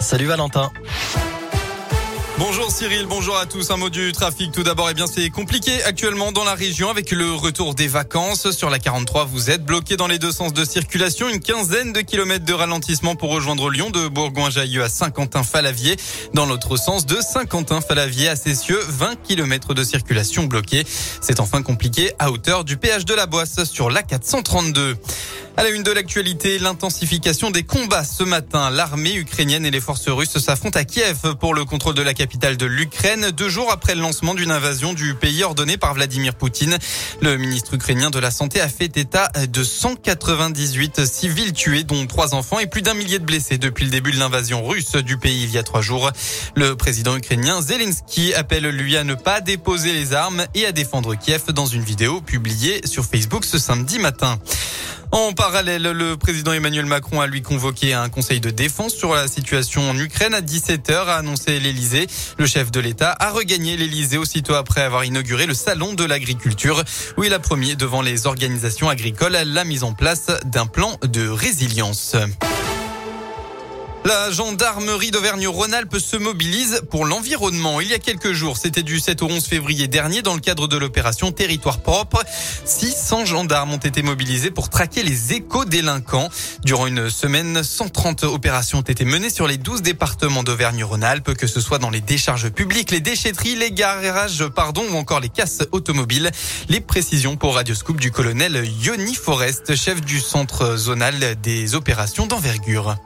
Salut Valentin. Bonjour Cyril, bonjour à tous. Un mot du trafic tout d'abord. Eh bien, c'est compliqué actuellement dans la région avec le retour des vacances. Sur la 43, vous êtes bloqué dans les deux sens de circulation. Une quinzaine de kilomètres de ralentissement pour rejoindre Lyon de Bourgoin-Jallieu à Saint-Quentin-Falavier. Dans l'autre sens de Saint-Quentin-Falavier à Cessieux, 20 kilomètres de circulation bloquée. C'est enfin compliqué à hauteur du péage de la Boisse sur la 432. À la une de l'actualité, l'intensification des combats ce matin. L'armée ukrainienne et les forces russes s'affrontent à Kiev pour le contrôle de la capitale de l'Ukraine, deux jours après le lancement d'une invasion du pays ordonnée par Vladimir Poutine. Le ministre ukrainien de la Santé a fait état de 198 civils tués, dont trois enfants et plus d'un millier de blessés depuis le début de l'invasion russe du pays il y a trois jours. Le président ukrainien Zelensky appelle lui à ne pas déposer les armes et à défendre Kiev dans une vidéo publiée sur Facebook ce samedi matin. En parallèle, le président Emmanuel Macron a lui convoqué un conseil de défense sur la situation en Ukraine à 17h, a annoncé l'Elysée. Le chef de l'État a regagné l'Elysée aussitôt après avoir inauguré le salon de l'agriculture où il a promis devant les organisations agricoles la mise en place d'un plan de résilience. La gendarmerie d'Auvergne-Rhône-Alpes se mobilise pour l'environnement. Il y a quelques jours, c'était du 7 au 11 février dernier, dans le cadre de l'opération Territoire propre, 600 gendarmes ont été mobilisés pour traquer les éco-délinquants. Durant une semaine, 130 opérations ont été menées sur les 12 départements d'Auvergne-Rhône-Alpes, que ce soit dans les décharges publiques, les déchetteries, les garages, pardon, ou encore les casses automobiles. Les précisions pour Radioscoop du colonel Yoni Forest, chef du centre zonal des opérations d'envergure.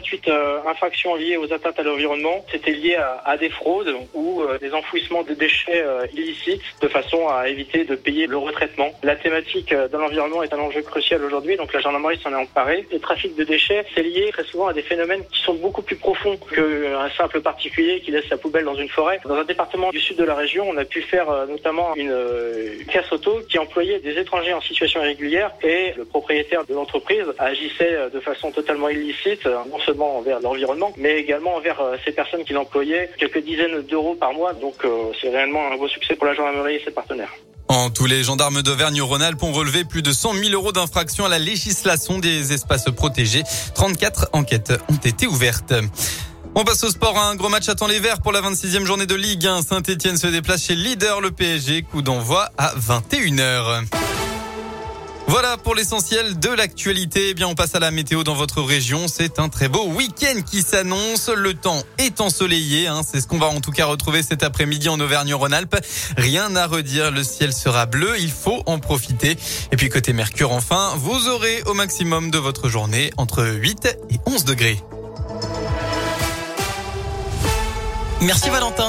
188 euh, infractions liées aux atteintes à l'environnement. C'était lié à, des fraudes ou euh, des enfouissements de déchets euh, illicites de façon à éviter de payer le retraitement. La thématique de l'environnement est un enjeu crucial aujourd'hui, donc la gendarmerie s'en est emparée. Le trafic de déchets, c'est lié très souvent à des phénomènes qui sont beaucoup plus profonds qu'un simple particulier qui laisse sa poubelle dans une forêt. Dans un département du sud de la région, on a pu faire notamment une casse auto qui employait des étrangers en situation irrégulière et le propriétaire de l'entreprise agissait de façon totalement illicite, seulement envers l'environnement, mais également envers ces personnes qui l'employaient, quelques dizaines d'euros par mois. Donc c'est réellement un beau succès pour la gendarmerie et ses partenaires. En tous les gendarmes d'Auvergne-Rhône-Alpes ont relevé plus de 100 000 euros d'infraction à la législation des espaces protégés. 34 enquêtes ont été ouvertes. On passe au sport. Un gros match attend les Verts pour la 26e journée de Ligue 1. Saint-Etienne se déplace chez leader le PSG. Coup d'envoi à 21h. Voilà pour l'essentiel de l'actualité. Eh bien, on passe à la météo dans votre région. C'est un très beau week-end qui s'annonce. Le temps est ensoleillé. Hein. C'est ce qu'on va en tout cas retrouver cet après-midi en Auvergne-Rhône-Alpes. Rien à redire. Le ciel sera bleu. Il faut en profiter. Et puis côté Mercure, enfin, vous aurez au maximum de votre journée entre 8 et 11 degrés. Merci Valentin.